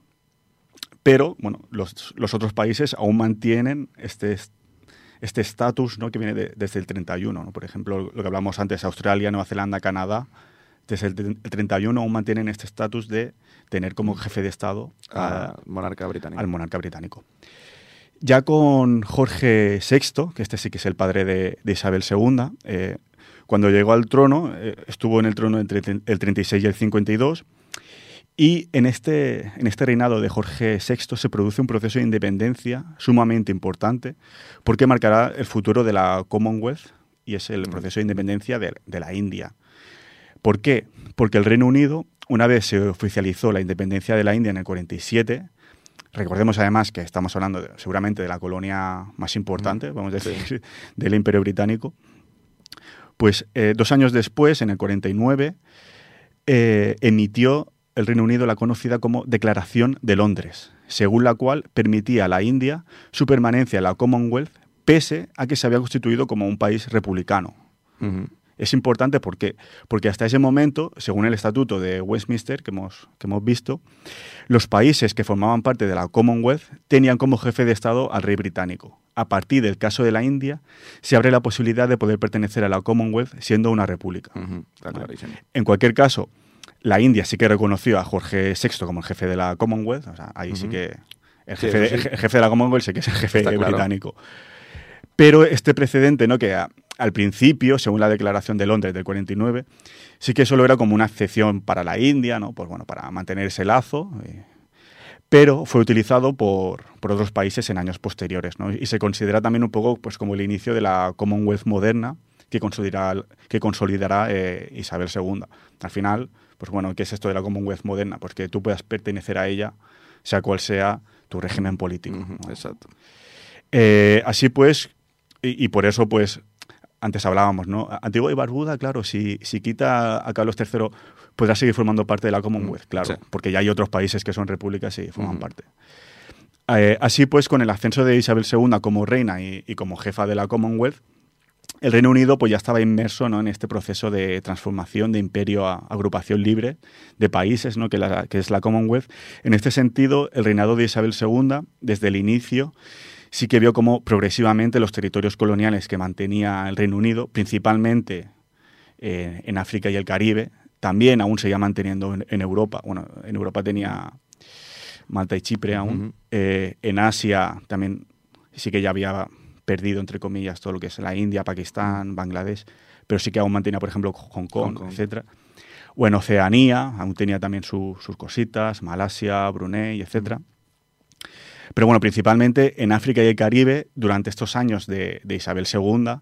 Pero, bueno, los, los otros países aún mantienen este este estatus ¿no? que viene de- desde el 31. ¿no? Por ejemplo, lo que hablamos antes, Australia, Nueva Zelanda, Canadá, desde el, tre- el 31 aún mantienen este estatus de tener como jefe de Estado a- A monarca británico. al monarca británico. Ya con Jorge VI, que este sí que es el padre de, de Isabel II, eh, cuando llegó al trono, eh, estuvo en el trono entre el 36 y el 52, y en este, en este reinado de Jorge VI se produce un proceso de independencia sumamente importante, porque marcará el futuro de la Commonwealth, y es el proceso de independencia de, de la India. ¿Por qué? Porque el Reino Unido, una vez se oficializó la independencia de la India en el 47, recordemos además que estamos hablando de- seguramente de la colonia más importante, vamos a decir, del Imperio Británico, pues eh, dos años después, en el 49, eh, emitió el Reino Unido la conocida como Declaración de Londres, según la cual permitía a la India su permanencia en la Commonwealth pese a que se había constituido como un país republicano. Es importante porque, porque hasta ese momento, según el estatuto de Westminster que hemos, que hemos visto, los países que formaban parte de la Commonwealth tenían como jefe de Estado al rey británico. A partir del caso de la India, se abre la posibilidad de poder pertenecer a la Commonwealth siendo una república. Ujú. Está clarísimo. En cualquier caso, la India sí que reconoció a Jorge VI como el jefe de la Commonwealth. O sea, ahí sí que el Sí, jefe, de, eso sí. el jefe de la Commonwealth sí que es el jefe Está claro. británico. Pero este precedente, ¿no? que a- al principio, según la Declaración de Londres del 49, sí que solo era como una excepción para la India, ¿no? pues bueno, para mantener ese lazo. eh, pero fue utilizado por, por otros países en años posteriores. ¿no? Y se considera también un poco pues, como el inicio de la Commonwealth moderna que consolidará, que consolidará eh, Isabel II. Al final, pues bueno, ¿qué es esto de la Commonwealth moderna? Pues que tú puedas pertenecer a ella, sea cual sea tu régimen político. Exacto. Eh, así pues, y, y por eso, pues, antes hablábamos, ¿no? Antigua y Barbuda, claro, si, si quita a Carlos III, podrá seguir formando parte de la Commonwealth, claro, sí. porque ya hay otros países que son repúblicas y forman parte. Eh, así pues, con el ascenso de Isabel II como reina y, y como jefa de la Commonwealth, el Reino Unido pues ya estaba inmerso ¿no? en este proceso de transformación de imperio a agrupación libre de países, ¿no? que, la- que es la Commonwealth. En este sentido, el reinado de Isabel II, desde el inicio, sí que vio como progresivamente los territorios coloniales que mantenía el Reino Unido, principalmente eh, en África y el Caribe, también aún seguía manteniendo en, en Europa. Bueno, en Europa tenía Malta y Chipre aún. Eh, en Asia también sí que ya había perdido, entre comillas, todo lo que es la India, Pakistán, Bangladesh, pero sí que aún mantenía, por ejemplo, Hong Kong, Hong Kong. etcétera. O en Oceanía, aún tenía también su- sus cositas, Malasia, Brunei, etcétera. Pero bueno, principalmente en África y el Caribe, durante estos años de, Isabel II,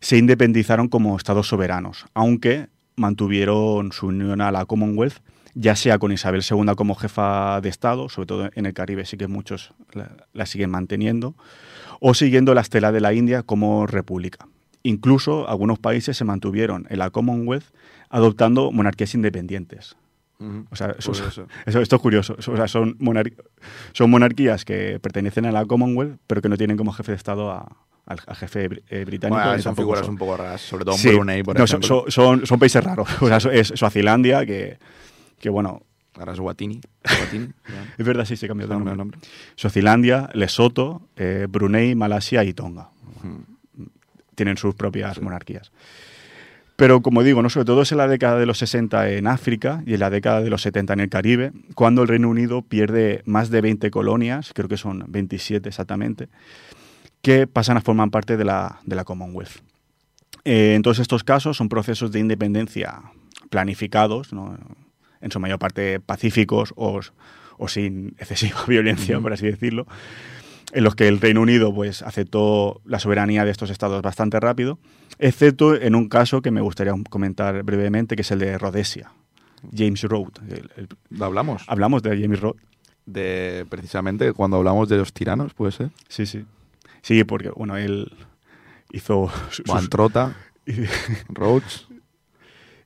se independizaron como estados soberanos, aunque mantuvieron su unión a la Commonwealth, ya sea con Isabel II como jefa de Estado, sobre todo en el Caribe sí que muchos la siguen manteniendo, o siguiendo la estela de la India como república. Incluso algunos países se mantuvieron en la Commonwealth adoptando monarquías independientes. O sea, eso- Curioso. eso- esto es curioso. O sea, son, monar- son monarquías que pertenecen a la Commonwealth, pero que no tienen como jefe de Estado a- al, al jefe eh, británico. Bueno, son figuras son- un poco raras, sobre todo en Sí. Brunei, por No, ejemplo. son- son- son países raros. O sea, es Suazilandia, que, que bueno, Ahora es ya. es verdad, sí, se cambió de nombre. el nombre. Suazilandia, Lesoto, eh, Brunei, Malasia y Tonga. Tienen sus propias monarquías. Pero como digo, no sobre todo es en la década de los 60 en África y en la década de los 70 en el Caribe, cuando el Reino Unido pierde más de 20 colonias, creo que son 27 exactamente, que pasan a formar parte de la, de la Commonwealth. Eh, en todos estos casos son procesos de independencia planificados, ¿no? en su mayor parte pacíficos o, o sin excesiva violencia, por así decirlo. En los que el Reino Unido pues, aceptó la soberanía de estos estados bastante rápido, excepto en un caso que me gustaría comentar brevemente, que es el de Rhodesia. James Road. el- el- ¿Lo hablamos? hablamos de James Road. De, precisamente cuando hablamos de los tiranos, puede ser. Sí, sí. Sí, porque, bueno, él hizo... su- sus- Mantrota,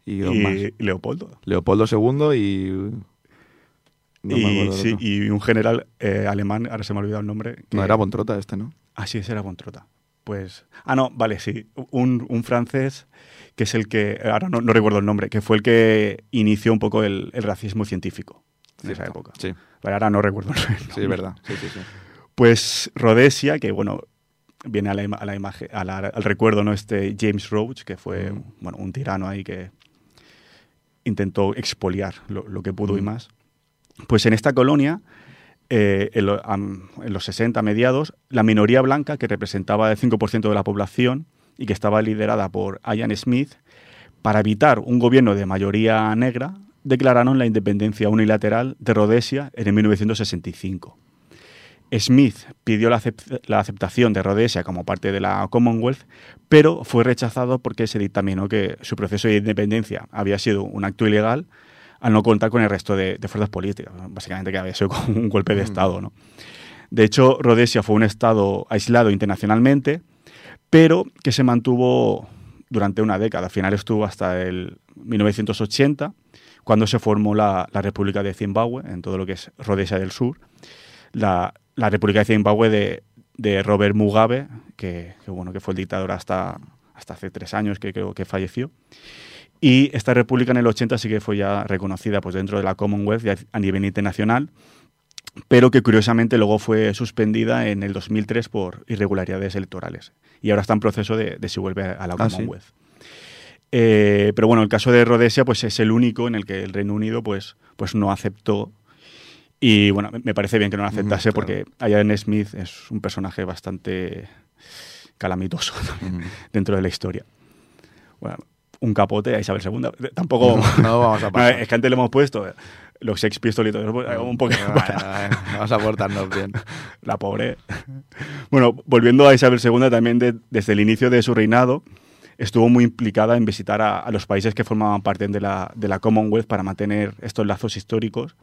y, y Leopoldo. Leopoldo II y... No y, sí, un general eh, alemán, ahora se me ha olvidado el nombre. No, era Bontrota este, ¿no? Ah, sí, ese era Bontrota. Pues. Ah, no, vale, sí. Un, un francés que es el que. Ahora no, no recuerdo el nombre, que fue el que inició un poco el, el racismo científico en esa época. Sí, Vale, ahora no recuerdo el nombre. sí, es verdad. Sí, sí, sí. Pues Rhodesia, que bueno, viene a la, a la imagen, a la- al recuerdo, ¿no? Este James Rhodes, que fue Mm. bueno, un tirano ahí que intentó expoliar lo, lo que pudo y Mm. más. Pues en esta colonia, eh, en, los 60 mediados, la minoría blanca, que representaba el 5% de la población y que estaba liderada por Ian Smith, para evitar un gobierno de mayoría negra, declararon la independencia unilateral de Rhodesia en el 1965. Smith pidió la aceptación de Rhodesia como parte de la Commonwealth, pero fue rechazado porque se dictaminó que su proceso de independencia había sido un acto ilegal al no contar con el resto de, de fuerzas políticas. Básicamente que había sido como un golpe de Estado. ¿no? De hecho, Rhodesia fue un Estado aislado internacionalmente, pero que se mantuvo durante una década. Al final estuvo hasta el 1980, cuando se formó la, la República de Zimbabue, en todo lo que es Rhodesia del Sur. La, la República de Zimbabue de, de Robert Mugabe, que, que, bueno, que fue el dictador hasta, hasta hace tres años, que creo que falleció. Y esta república en el 80 sí que fue ya reconocida pues, dentro de la Commonwealth a nivel internacional, pero que curiosamente luego fue suspendida en el 2003 por irregularidades electorales. Y ahora está en proceso de, de si vuelve a la Ah, ¿sí? Commonwealth. Eh, pero bueno, el caso de Rhodesia pues, es el único en el que el Reino Unido pues, pues no aceptó. Y bueno, me- parece bien que no lo aceptase claro. porque Ian Smith es un personaje bastante calamitoso también dentro de la historia. Bueno, un capote a Isabel II. Tampoco. No vamos a pasar. es que antes le hemos puesto los Sex Pistols y todo eso, pues, un poco. Vamos a portarnos bien. La pobre. Bueno, volviendo a Isabel II, también de- desde el inicio de su reinado, estuvo muy implicada en visitar a, a los países que formaban parte de la, de la Commonwealth para mantener estos lazos históricos.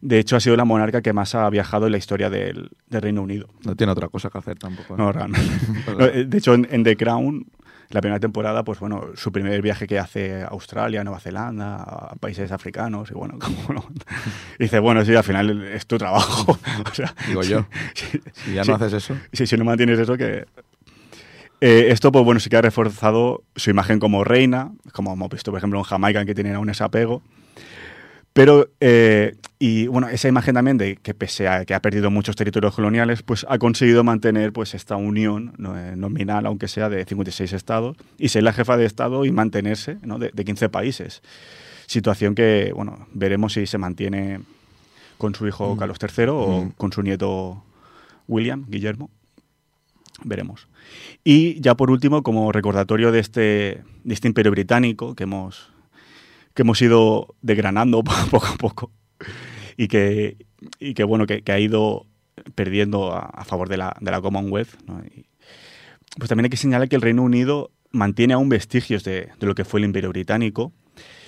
De hecho, ha sido la monarca que más ha viajado en la historia del, del Reino Unido. No tiene otra cosa que hacer tampoco. ¿eh? No, realmente. No, eh, de hecho, en, en The Crown, la primera temporada, pues bueno, su primer viaje que hace a Australia, Nueva Zelanda, a países africanos, y bueno, como no. dice, bueno, sí, al final es tu trabajo. O sea, Digo yo. Si ya no haces eso. Sí, si no mantienes eso, que... Eh, esto, pues bueno, sí que ha reforzado su imagen como reina, como hemos visto, por ejemplo, en Jamaica, que tiene aún ese apego. Pero, eh, y bueno, esa imagen también de que pese a que ha perdido muchos territorios coloniales, pues ha conseguido mantener pues esta unión eh, nominal, aunque sea de 56 estados, y ser la jefa de Estado y mantenerse ¿no? de, de 15 países. Situación que, bueno, veremos si se mantiene con su hijo Mm. Carlos III o Mm. con su nieto William, Guillermo. Veremos. Y ya por último, como recordatorio de este, de este imperio británico que hemos, que hemos ido desgranando poco a poco y que, y que bueno, que, que ha ido perdiendo a, a favor de la, de la Commonwealth. ¿no? Y, pues también hay que señalar que el Reino Unido mantiene aún vestigios de, de lo que fue el imperio británico,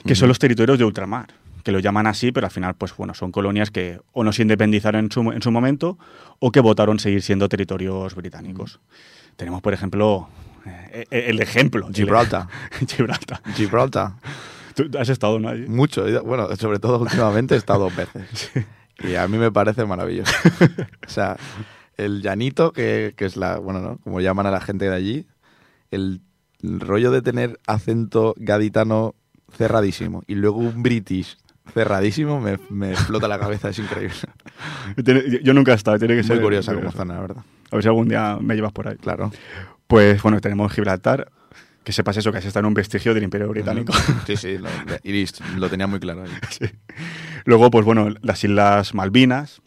que son los territorios de ultramar, que lo llaman así, pero al final, pues bueno, son colonias que o no se independizaron en su, en su momento o que votaron seguir siendo territorios británicos. Tenemos, por ejemplo, eh, el ejemplo. Gibraltar. Gibraltar. Gibraltar. Tú has estado, ¿no? Allí? Mucho. Bueno, sobre todo últimamente he estado dos veces. Y a mí me parece maravilloso. O sea, el llanito, que, que es la, bueno, ¿no? Como llaman a la gente de allí, el, el rollo de tener acento gaditano cerradísimo y luego un british cerradísimo me, me explota la cabeza, es increíble. Yo- nunca he estado, tiene que ser. Muy curiosa como zona, la verdad. A ver si algún día me llevas por ahí. Claro. Pues bueno, tenemos Gibraltar, que sepas eso, que has estado en un vestigio del Imperio Británico. Sí, sí, lo, Iris lo tenía muy claro. ahí. Sí. Luego, pues bueno, las Islas Malvinas,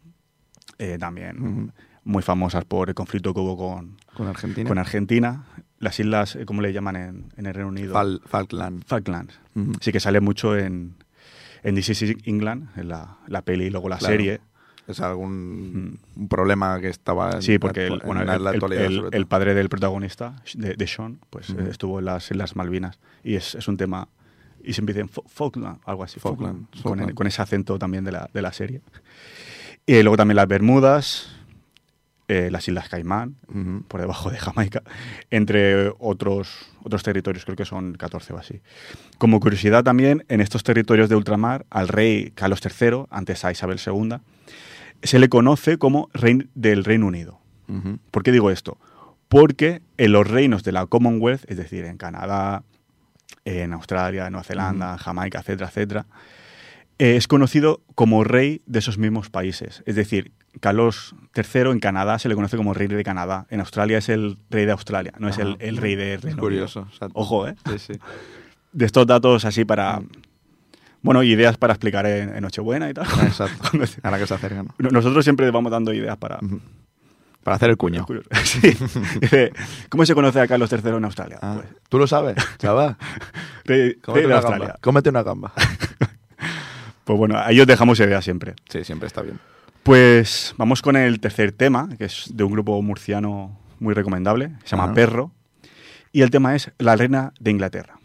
eh, también muy famosas por el conflicto que hubo con, Con Argentina. con Argentina. Las islas, eh, ¿cómo le llaman en, en el Reino Unido? Fal- Falkland. Falklands. Sí que sale mucho en, en This is England, en la, la peli y luego la Claro. serie. ¿Es algún un problema que estaba en. Sí, porque la, el, bueno, en la el- el- actualidad? el- el padre del protagonista, de, de Sean, pues eh, estuvo en las, en las Malvinas. Y es, es un tema. Y siempre dicen Fo- Falkland, algo así. Falkland, Falkland, con, Falkland. con ese acento también de la, de la serie. Y luego también las Bermudas, eh, las Islas Caimán, por debajo de Jamaica, entre otros, otros territorios, creo que son 14 o así. Como curiosidad también, en estos territorios de ultramar, al rey Carlos III, antes a Isabel II, se le conoce como rey del Reino Unido. ¿Por qué digo esto? Porque en los reinos de la Commonwealth, es decir, en Canadá, en Australia, en Nueva Zelanda, Jamaica, etcétera, etcétera, eh, es conocido como rey de esos mismos países. Es decir, Carlos III en Canadá se le conoce como rey de Canadá. En Australia es el rey de Australia, no es el, rey de Reino Curioso. Unido. o sea, Ojo, ¿eh? Sí, sí. De estos datos así para... Bueno, ideas para explicar en, en Nochebuena y tal. Exacto. Ahora que se acercan. ¿no? No- Nosotros siempre vamos dando ideas para... Para hacer el cuño. Sí. ¿Cómo se conoce a Carlos III en Australia? Ah, Pues, ¿Tú lo sabes, chaval? rey- rey Cómete de una Australia. gamba. Cómete una gamba. Pues bueno, ahí os dejamos ideas siempre. Sí, siempre está bien. Pues vamos con el tercer tema, que es de un grupo murciano muy recomendable, se llama. Perro. Y el tema es La Reina de Inglaterra.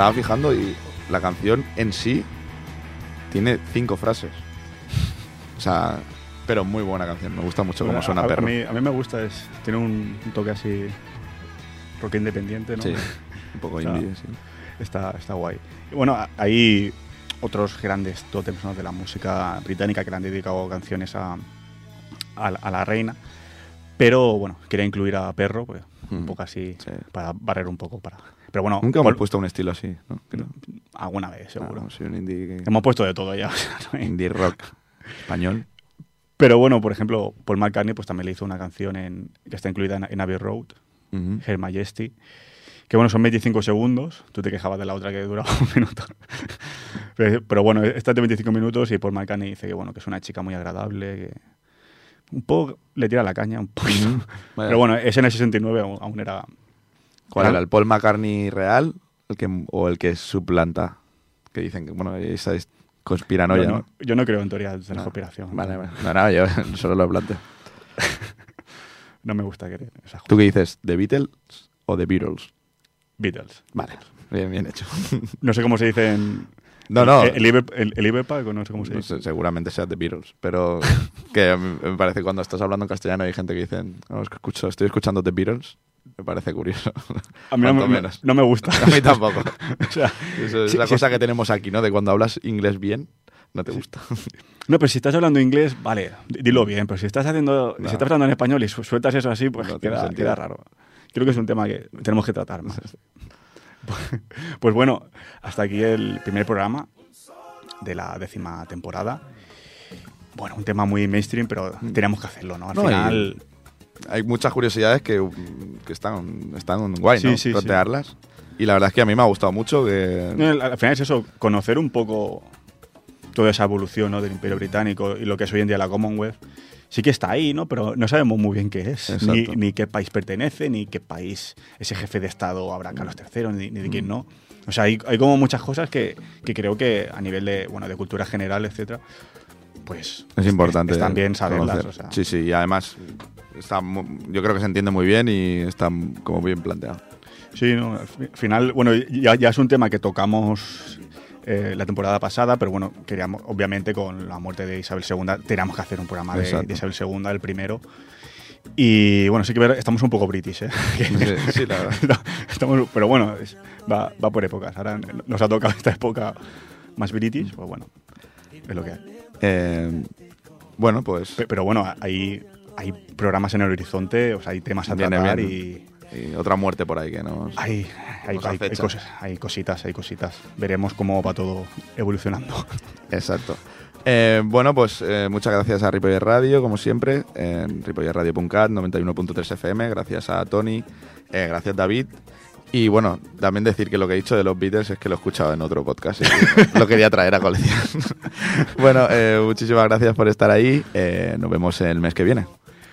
Estaba fijando y la canción en sí tiene cinco frases. O sea, pero muy buena canción. Me gusta mucho cómo suena a, a perro. mí, a mí me gusta, es, tiene un, un toque así rock independiente, ¿no? Sí, un poco O sea, indie, sí. Está, está guay. Y bueno, a- hay otros grandes tótems ¿no? de la música británica que le han dedicado canciones a, a, la- a reina. Pero bueno, quería incluir a Perro, pues, un Mm, poco así, sí. para barrer un poco. para Pero bueno, Nunca hemos puesto un estilo así, ¿no? Creo. alguna vez, seguro. Ah, sí, un indie, Hemos puesto de todo ya. o sea, no hay- indie rock español. Pero bueno, por ejemplo, Paul McCartney pues también le hizo una canción en, que está incluida en, en Abbey Road, Ujú. Her Majesty, que bueno, son 25 segundos. Tú te quejabas de la otra que duraba un minuto. pero, pero bueno, esta es de 25 minutos y Paul McCartney dice que bueno, que es una chica muy agradable, que un poco le tira la caña, un poquito. Pero bueno, ese en el 69 aún, aún era... ¿Cuál era-? ¿El Paul McCartney real el que, o el que suplanta? Que dicen que, bueno, esa es conspiranoia, yo, ¿no? no, yo no creo en teorías de la No. conspiración. Vale, vale. No, no, yo solo lo planteo. No me gusta creer en esas ¿Tú qué dices? ¿The Beatles o The Beatles? Beatles. Vale, bien, bien hecho. No sé cómo se dice en, No, no. El, el, el- el no sé cómo se No dice. sé, seguramente sea The Beatles, pero que me parece cuando estás hablando en castellano hay gente que dice, que escucho, estoy escuchando The Beatles. Me parece curioso. A mí no me, menos. no me gusta. A mí tampoco. O sea, Eso es Sí, la sí, cosa sí. que tenemos aquí, ¿no? De cuando hablas inglés bien, no te gusta. no, pero si estás hablando inglés, vale, di- dilo bien. Pero si estás haciendo, si estás hablando en español y su- sueltas eso así, pues No queda, queda raro. Creo que es un tema que tenemos que tratar más. Pues bueno, hasta aquí el primer programa de la décima temporada. Bueno, un tema muy mainstream, pero teníamos que hacerlo, ¿no? Al No, y- final, Hay muchas curiosidades que, que están, están guay, ¿no? Sí, sí, sí. Plantearlas. Y la verdad es que a mí me ha gustado mucho que... No, al al final es eso, conocer un poco toda esa evolución ¿no? del Imperio Británico y lo que es hoy en día la Commonwealth. Sí que está ahí, ¿no? Pero no sabemos muy bien qué es, ni, ni qué país pertenece, ni qué país ese jefe de Estado habrá Carlos III, ni, ni de Mm. quién no. O sea, hay, hay como muchas cosas que, que creo que a nivel de, bueno, de cultura general, etcétera, pues Es importante. están bien saberlas. o sea. Sí, sí, y además está, yo creo que se entiende muy bien y está como bien planteado. Sí, no, al fi- final, bueno, ya, ya es un tema que tocamos eh, la temporada pasada, pero bueno, queríamos, obviamente con la muerte de Isabel II, teníamos que hacer un programa de, Isabel II, el primero. Y bueno, sí que estamos un poco british, ¿eh? Sí, sí, la verdad. Estamos, pero bueno, es- va, va por épocas. Ahora nos ha tocado esta época más british, pues bueno, es lo que hay. Eh, bueno, pues Pe- Pero bueno, hay, hay programas en el horizonte, o sea, hay temas a Viene tratar y... y otra muerte por ahí que nos... Hay, hay, Nos hay- hay acecha. cosas, hay cositas, hay cositas. Veremos cómo va todo evolucionando. Exacto. Eh, bueno, pues eh, muchas gracias a Ripoller Radio, como siempre, en ripollerradio.cat, 91.3 FM, gracias a Tony, eh, gracias David. Y bueno, también decir que lo que he dicho de los Beatles es que lo he escuchado en otro podcast y lo quería traer a colección. bueno, eh, muchísimas gracias por estar ahí. eh, nos vemos el mes que viene.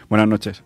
Buenas noches.